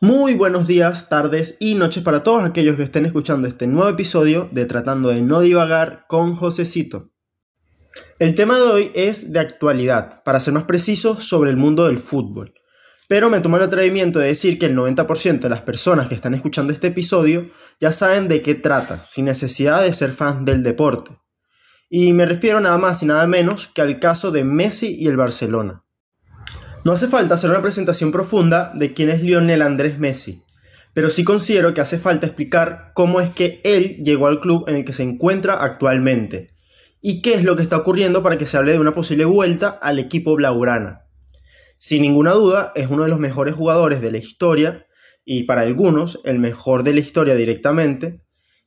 Muy buenos días, tardes y noches para todos aquellos que estén escuchando este nuevo episodio de Tratando de no divagar con Josecito. El tema de hoy es de actualidad, para ser más preciso, sobre el mundo del fútbol. Pero me tomo el atrevimiento de decir que el 90% de las personas que están escuchando este episodio ya saben de qué trata, sin necesidad de ser fans del deporte. Y me refiero nada más y nada menos que al caso de Messi y el Barcelona. No hace falta hacer una presentación profunda de quién es Lionel Andrés Messi, pero sí considero que hace falta explicar cómo es que él llegó al club en el que se encuentra actualmente y qué es lo que está ocurriendo para que se hable de una posible vuelta al equipo blaugrana. Sin ninguna duda, es uno de los mejores jugadores de la historia y para algunos el mejor de la historia directamente,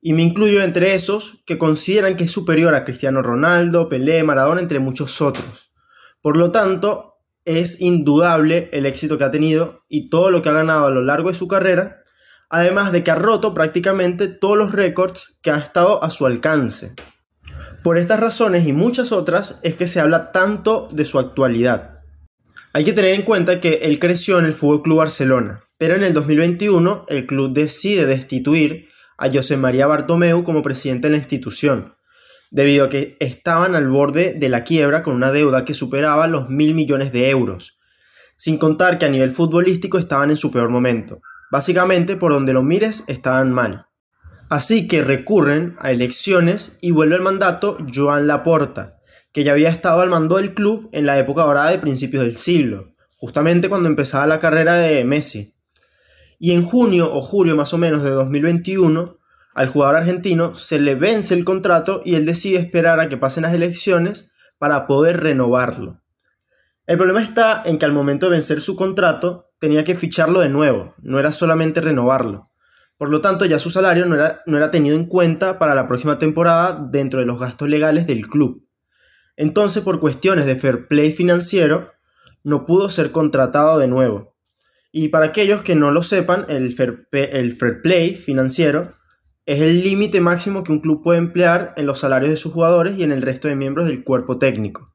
y me incluyo entre esos que consideran que es superior a Cristiano Ronaldo, Pelé, Maradona, entre muchos otros. Por lo tanto, es indudable el éxito que ha tenido y todo lo que ha ganado a lo largo de su carrera, además de que ha roto prácticamente todos los récords que ha estado a su alcance. Por estas razones y muchas otras es que se habla tanto de su actualidad. Hay que tener en cuenta que él creció en el Fútbol Club Barcelona, pero en el 2021 el club decide destituir a José María Bartomeu como presidente de la institución, debido a que estaban al borde de la quiebra con una deuda que superaba los mil millones de euros, sin contar que a nivel futbolístico estaban en su peor momento. Básicamente, por donde lo mires, estaban mal. Así que recurren a elecciones y vuelve al mandato Joan Laporta, que ya había estado al mando del club en la época dorada de principios del siglo, justamente cuando empezaba la carrera de Messi. Y en junio o julio más o menos de 2021, al jugador argentino se le vence el contrato y él decide esperar a que pasen las elecciones para poder renovarlo. El problema está en que al momento de vencer su contrato tenía que ficharlo de nuevo, no era solamente renovarlo. Por lo tanto, ya su salario no era, no era tenido en cuenta para la próxima temporada dentro de los gastos legales del club. Entonces, por cuestiones de fair play financiero, no pudo ser contratado de nuevo. Y para aquellos que no lo sepan, el fair, play financiero es el límite máximo que un club puede emplear en los salarios de sus jugadores y en el resto de miembros del cuerpo técnico.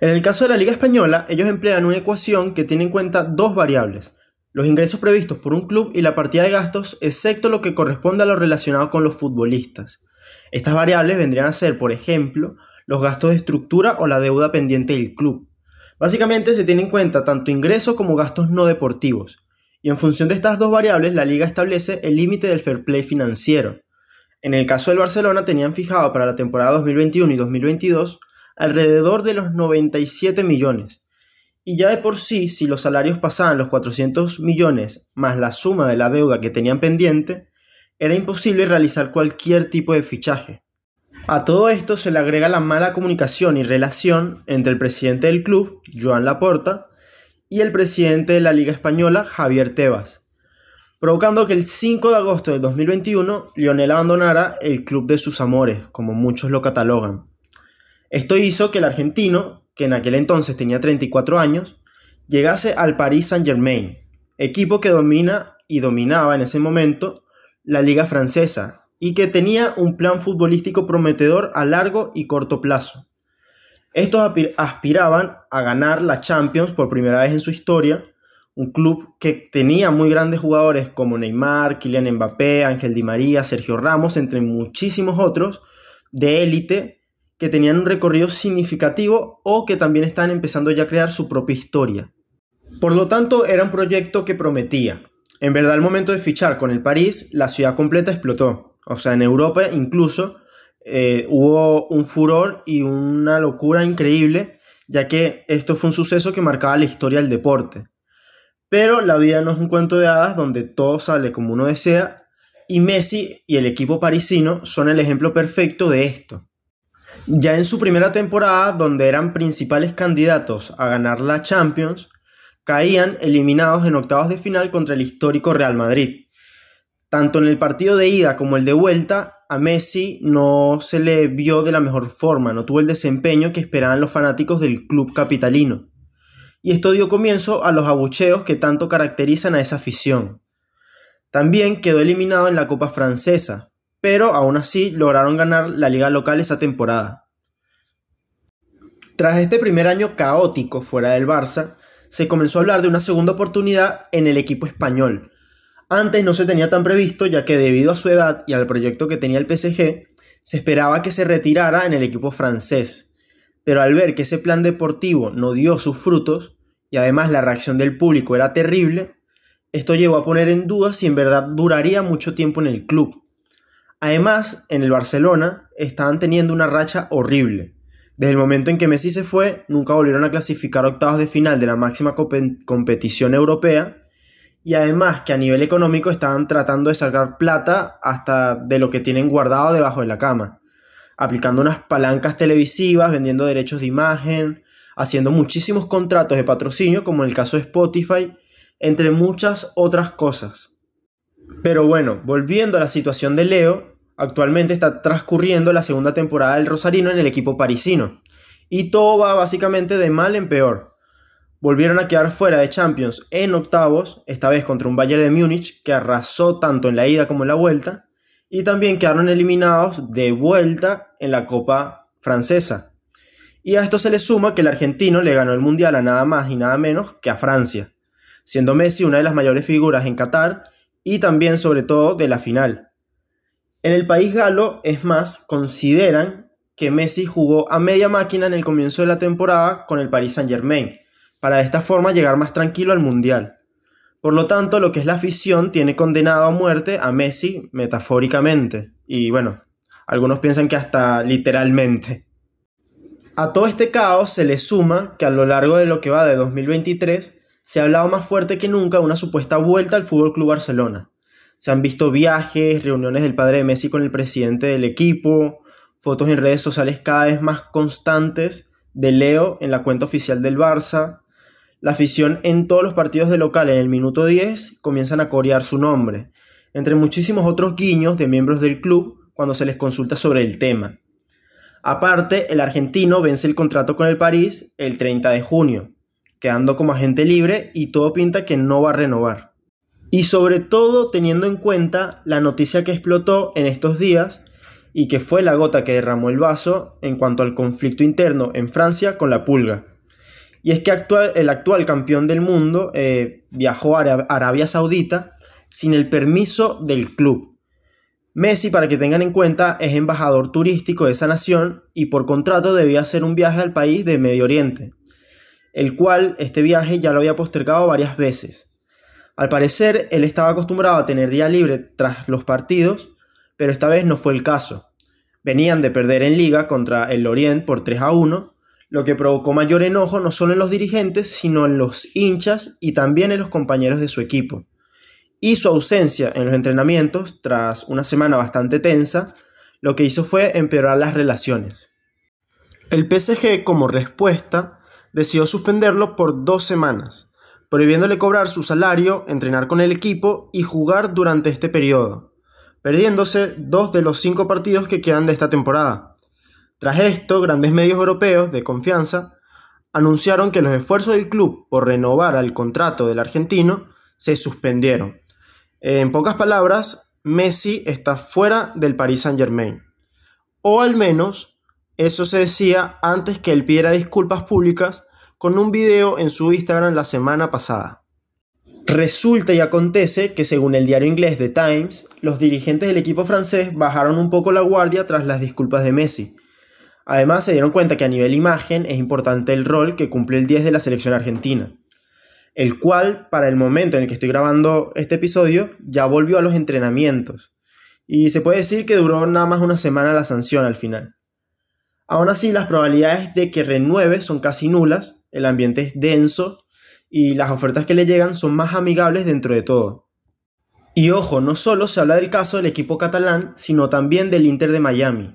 En el caso de la Liga Española, ellos emplean una ecuación que tiene en cuenta dos variables, los ingresos previstos por un club y la partida de gastos, excepto lo que corresponde a lo relacionado con los futbolistas. Estas variables vendrían a ser, por ejemplo, los gastos de estructura o la deuda pendiente del club. Básicamente se tiene en cuenta tanto ingresos como gastos no deportivos, y en función de estas dos variables la liga establece el límite del fair play financiero. En el caso del Barcelona tenían fijado para la temporada 2021 y 2022 alrededor de los 97 millones. Y ya de por sí, si los salarios pasaban los 400 millones más la suma de la deuda que tenían pendiente, era imposible realizar cualquier tipo de fichaje. A todo esto se le agrega la mala comunicación y relación entre el presidente del club, Joan Laporta, y el presidente de la Liga Española, Javier Tebas, provocando que el 5 de agosto de 2021 Lionel abandonara el club de sus amores, como muchos lo catalogan. Esto hizo que el argentino, que en aquel entonces tenía 34 años, llegase al Paris Saint-Germain, equipo que domina y dominaba en ese momento la liga francesa y que tenía un plan futbolístico prometedor a largo y corto plazo. Estos aspiraban a ganar la Champions por primera vez en su historia, un club que tenía muy grandes jugadores como Neymar, Kylian Mbappé, Ángel Di María, Sergio Ramos, entre muchísimos otros, de élite, que tenían un recorrido significativo o que también estaban empezando ya a crear su propia historia. Por lo tanto, era un proyecto que prometía. En verdad, al momento de fichar con el París, la ciudad completa explotó. O sea, en Europa incluso eh, hubo un furor y una locura increíble, ya que esto fue un suceso que marcaba la historia del deporte. Pero la vida no es un cuento de hadas donde todo sale como uno desea, y Messi y el equipo parisino son el ejemplo perfecto de esto. Ya en su primera temporada, donde eran principales candidatos a ganar la Champions, caían eliminados en octavos de final contra el histórico Real Madrid. Tanto en el partido de ida como el de vuelta, a Messi no se le vio de la mejor forma, no tuvo el desempeño que esperaban los fanáticos del club capitalino. Y esto dio comienzo a los abucheos que tanto caracterizan a esa afición. También quedó eliminado en la Copa Francesa, pero aún así lograron ganar la liga local esa temporada. Tras este primer año caótico fuera del Barça, se comenzó a hablar de una segunda oportunidad en el equipo español. Antes no se tenía tan previsto ya que debido a su edad y al proyecto que tenía el PSG, se esperaba que se retirara en el equipo francés. Pero al ver que ese plan deportivo no dio sus frutos, y además la reacción del público era terrible, esto llevó a poner en duda si en verdad duraría mucho tiempo en el club. Además, en el Barcelona estaban teniendo una racha horrible. Desde el momento en que Messi se fue, nunca volvieron a clasificar octavos de final de la máxima competición europea y además que a nivel económico estaban tratando de sacar plata hasta de lo que tienen guardado debajo de la cama, aplicando unas palancas televisivas, vendiendo derechos de imagen, haciendo muchísimos contratos de patrocinio como en el caso de Spotify, entre muchas otras cosas. Pero bueno, volviendo a la situación de Leo, actualmente está transcurriendo la segunda temporada del Rosarino en el equipo parisino, y todo va básicamente de mal en peor. Volvieron a quedar fuera de Champions en octavos, esta vez contra un Bayern de Múnich que arrasó tanto en la ida como en la vuelta, y también quedaron eliminados de vuelta en la Copa Francesa. Y a esto se le suma que el argentino le ganó el Mundial a nada más y nada menos que a Francia, siendo Messi una de las mayores figuras en Qatar y también sobre todo de la final. En el país galo, es más, consideran que Messi jugó a media máquina en el comienzo de la temporada con el Paris Saint-Germain, para de esta forma llegar más tranquilo al Mundial. Por lo tanto, lo que es la afición tiene condenado a muerte a Messi metafóricamente, y bueno, algunos piensan que hasta literalmente. A todo este caos se le suma que a lo largo de lo que va de 2023 se ha hablado más fuerte que nunca de una supuesta vuelta al Fútbol Club Barcelona. Se han visto viajes, reuniones del padre de Messi con el presidente del equipo, fotos en redes sociales cada vez más constantes de Leo en la cuenta oficial del Barça, la afición en todos los partidos de local en el minuto 10 comienzan a corear su nombre, entre muchísimos otros guiños de miembros del club cuando se les consulta sobre el tema. Aparte, el argentino vence el contrato con el París el 30 de junio, quedando como agente libre y todo pinta que no va a renovar. Y sobre todo teniendo en cuenta la noticia que explotó en estos días y que fue la gota que derramó el vaso en cuanto al conflicto interno en Francia con la pulga. Y es que el actual campeón del mundo eh, viajó a Arabia Saudita sin el permiso del club. Messi, para que tengan en cuenta, es embajador turístico de esa nación y por contrato debía hacer un viaje al país de Medio Oriente, el cual este viaje ya lo había postergado varias veces. Al parecer, él estaba acostumbrado a tener día libre tras los partidos, pero esta vez no fue el caso. Venían de perder en liga contra el Orient por 3 a 1 lo que provocó mayor enojo no solo en los dirigentes, sino en los hinchas y también en los compañeros de su equipo. Y su ausencia en los entrenamientos, tras una semana bastante tensa, lo que hizo fue empeorar las relaciones. El PSG, como respuesta, decidió suspenderlo por dos semanas, prohibiéndole cobrar su salario, entrenar con el equipo y jugar durante este periodo, perdiéndose dos de los cinco partidos que quedan de esta temporada. Tras esto, grandes medios europeos de confianza anunciaron que los esfuerzos del club por renovar el contrato del argentino se suspendieron. En pocas palabras, Messi está fuera del Paris Saint-Germain. O al menos eso se decía antes que él pidiera disculpas públicas con un video en su Instagram la semana pasada. Resulta y acontece que según el diario inglés The Times, los dirigentes del equipo francés bajaron un poco la guardia tras las disculpas de Messi Además, se dieron cuenta que a nivel imagen es importante el rol que cumple el 10 de la selección argentina, el cual, para el momento en el que estoy grabando este episodio, ya volvió a los entrenamientos. Y se puede decir que duró nada más una semana la sanción al final. Aún así, las probabilidades de que renueve son casi nulas, el ambiente es denso y las ofertas que le llegan son más amigables dentro de todo. Y ojo, no solo se habla del caso del equipo catalán, sino también del Inter de Miami,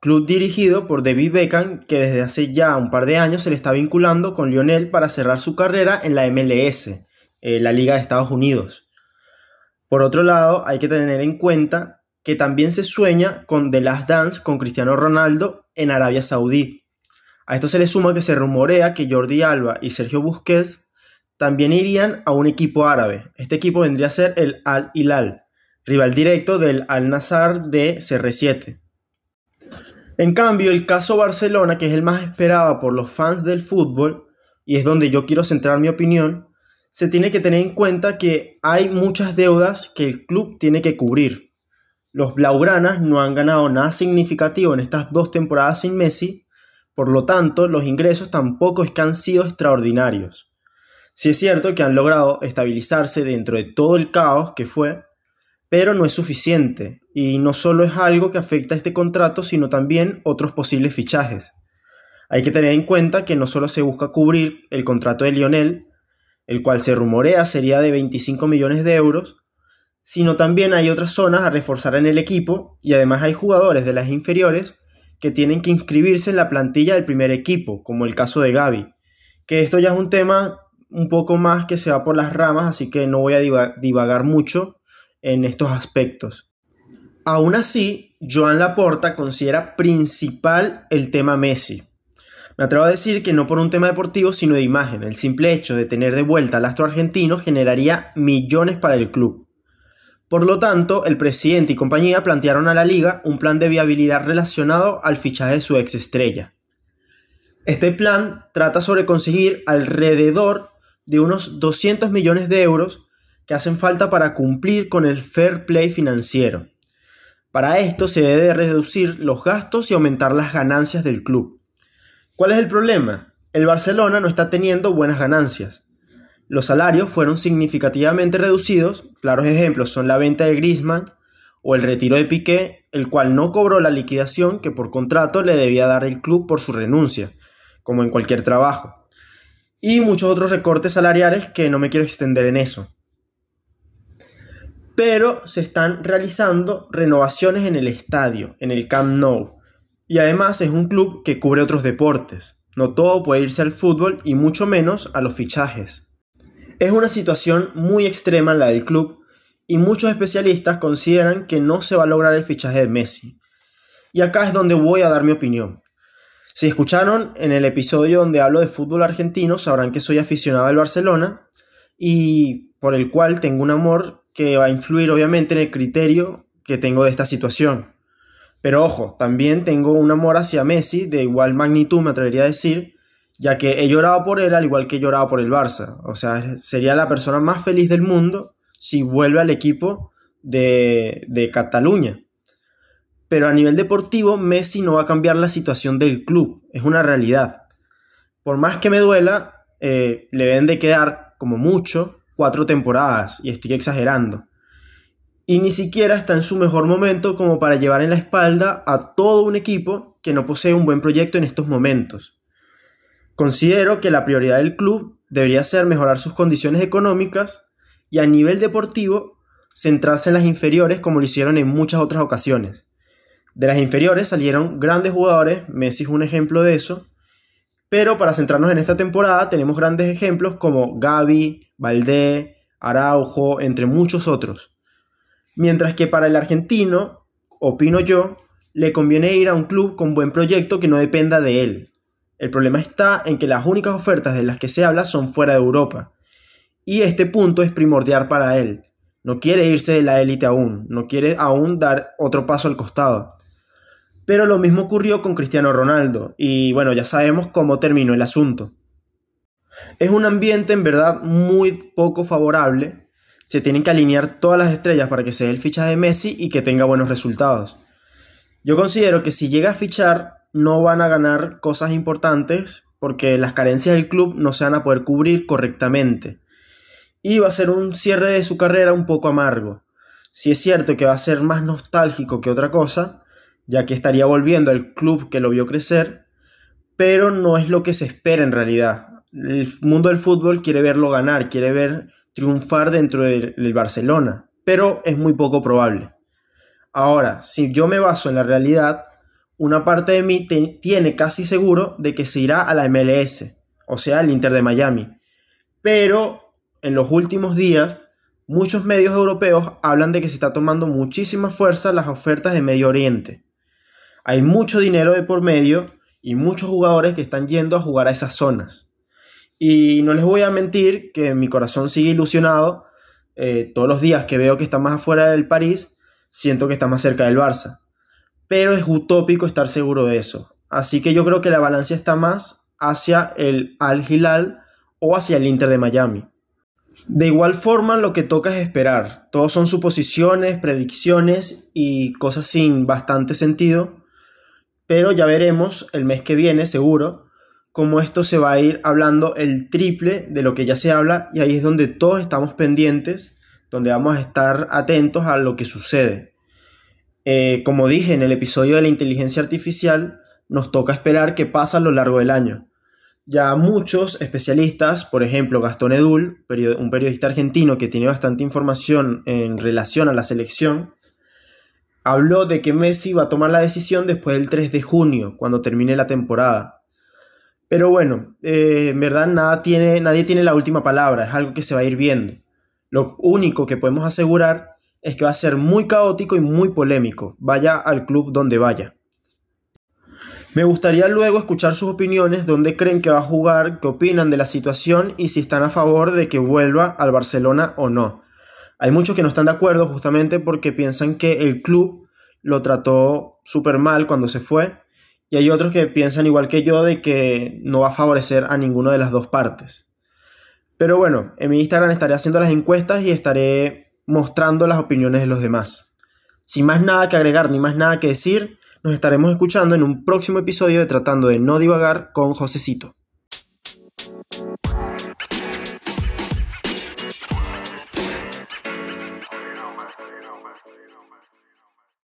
club dirigido por David Beckham que desde hace ya un par de años se le está vinculando con Lionel para cerrar su carrera en la MLS, eh, la Liga de Estados Unidos. Por otro lado, hay que tener en cuenta que también se sueña con The Last Dance con Cristiano Ronaldo en Arabia Saudí. A esto se le suma que se rumorea que Jordi Alba y Sergio Busquets también irían a un equipo árabe. Este equipo vendría a ser el Al Hilal, rival directo del Al Nassr de CR7. En cambio, el caso Barcelona, que es el más esperado por los fans del fútbol, y es donde yo quiero centrar mi opinión, se tiene que tener en cuenta que hay muchas deudas que el club tiene que cubrir. Los Blaugranas no han ganado nada significativo en estas dos temporadas sin Messi, por lo tanto, los ingresos tampoco es que han sido extraordinarios. Sí es cierto que han logrado estabilizarse dentro de todo el caos que fue, pero no es suficiente, y no solo es algo que afecta a este contrato, sino también otros posibles fichajes. Hay que tener en cuenta que no solo se busca cubrir el contrato de Lionel, el cual se rumorea sería de 25 millones de euros, sino también hay otras zonas a reforzar en el equipo y además hay jugadores de las inferiores que tienen que inscribirse en la plantilla del primer equipo, como el caso de Gaby, que esto ya es un tema un poco más que se va por las ramas, así que no voy a divagar mucho en estos aspectos. Aún así, Joan Laporta considera principal el tema Messi. Me atrevo a decir que no por un tema deportivo, sino de imagen. El simple hecho de tener de vuelta al astro argentino generaría millones para el club. Por lo tanto, el presidente y compañía plantearon a la liga un plan de viabilidad relacionado al fichaje de su ex estrella. Este plan trata sobre conseguir alrededor de unos 200 millones de euros que hacen falta para cumplir con el fair play financiero. Para esto se debe reducir los gastos y aumentar las ganancias del club. ¿Cuál es el problema? El Barcelona no está teniendo buenas ganancias. Los salarios fueron significativamente reducidos, claros ejemplos son la venta de Griezmann o el retiro de Piqué, el cual no cobró la liquidación que por contrato le debía dar el club por su renuncia, como en cualquier trabajo. Y muchos otros recortes salariales que no me quiero extender en eso pero se están realizando renovaciones en el estadio, en el Camp Nou. Y además es un club que cubre otros deportes. No todo puede irse al fútbol y mucho menos a los fichajes. Es una situación muy extrema la del club y muchos especialistas consideran que no se va a lograr el fichaje de Messi. Y acá es donde voy a dar mi opinión. Si escucharon en el episodio donde hablo de fútbol argentino, sabrán que soy aficionado al Barcelona y por el cual tengo un amor que va a influir obviamente en el criterio que tengo de esta situación. Pero ojo, también tengo un amor hacia Messi de igual magnitud, me atrevería a decir, ya que he llorado por él al igual que he llorado por el Barça. O sea, sería la persona más feliz del mundo si vuelve al equipo de, de Cataluña. Pero a nivel deportivo, Messi no va a cambiar la situación del club, es una realidad. Por más que me duela, eh, le deben de quedar como mucho cuatro temporadas, y estoy exagerando. Y ni siquiera está en su mejor momento como para llevar en la espalda a todo un equipo que no posee un buen proyecto en estos momentos. Considero que la prioridad del club debería ser mejorar sus condiciones económicas y a nivel deportivo centrarse en las inferiores como lo hicieron en muchas otras ocasiones. De las inferiores salieron grandes jugadores, Messi es un ejemplo de eso, pero para centrarnos en esta temporada tenemos grandes ejemplos como Gaby, Valdé, Araujo, entre muchos otros. Mientras que para el argentino, opino yo, le conviene ir a un club con buen proyecto que no dependa de él. El problema está en que las únicas ofertas de las que se habla son fuera de Europa. Y este punto es primordial para él. No quiere irse de la élite aún, no quiere aún dar otro paso al costado. Pero lo mismo ocurrió con Cristiano Ronaldo, y bueno, ya sabemos cómo terminó el asunto. Es un ambiente en verdad muy poco favorable. Se tienen que alinear todas las estrellas para que se dé el fichaje de Messi y que tenga buenos resultados. Yo considero que si llega a fichar no van a ganar cosas importantes porque las carencias del club no se van a poder cubrir correctamente. Y va a ser un cierre de su carrera un poco amargo. Si es cierto que va a ser más nostálgico que otra cosa, ya que estaría volviendo al club que lo vio crecer, pero no es lo que se espera en realidad. El mundo del fútbol quiere verlo ganar, quiere ver triunfar dentro del, Barcelona, pero es muy poco probable. Ahora, si yo me baso en la realidad, una parte de mí tiene casi seguro de que se irá a la MLS, o sea, al Inter de Miami. Pero en los últimos días, muchos medios europeos hablan de que se está tomando muchísima fuerza las ofertas de Medio Oriente. Hay mucho dinero de por medio y muchos jugadores que están yendo a jugar a esas zonas. Y no les voy a mentir que mi corazón sigue ilusionado. Eh, todos los días que veo que está más afuera del París, siento que está más cerca del Barça. pero es utópico estar seguro de eso. Así que yo creo que la balanza está más hacia el Al Hilal o hacia el Inter de Miami. De igual forma, lo que toca es esperar. Todos son suposiciones, predicciones y cosas sin bastante sentido. Pero ya veremos el mes que viene, seguro, cómo esto se va a ir hablando el triple de lo que ya se habla y ahí es donde todos estamos pendientes, donde vamos a estar atentos a lo que sucede. Eh, como dije en el episodio de la inteligencia artificial, nos toca esperar qué pasa a lo largo del año. Ya muchos especialistas, por ejemplo Gastón Edul, un periodista argentino que tiene bastante información en relación a la selección, habló de que Messi va a tomar la decisión después del 3 de junio, cuando termine la temporada. Pero bueno, eh, en verdad nada tiene, nadie tiene la última palabra, es algo que se va a ir viendo. Lo único que podemos asegurar es que va a ser muy caótico y muy polémico, vaya al club donde vaya. Me gustaría luego escuchar sus opiniones, dónde creen que va a jugar, qué opinan de la situación y si están a favor de que vuelva al Barcelona o no. Hay muchos que no están de acuerdo justamente porque piensan que el club lo trató súper mal cuando se fue y hay otros que piensan igual que yo de que no va a favorecer a ninguna de las dos partes. Pero bueno, en mi Instagram estaré haciendo las encuestas y estaré mostrando las opiniones de los demás. Sin más nada que agregar ni más nada que decir, nos estaremos escuchando en un próximo episodio de Tratando de No Divagar con Josecito.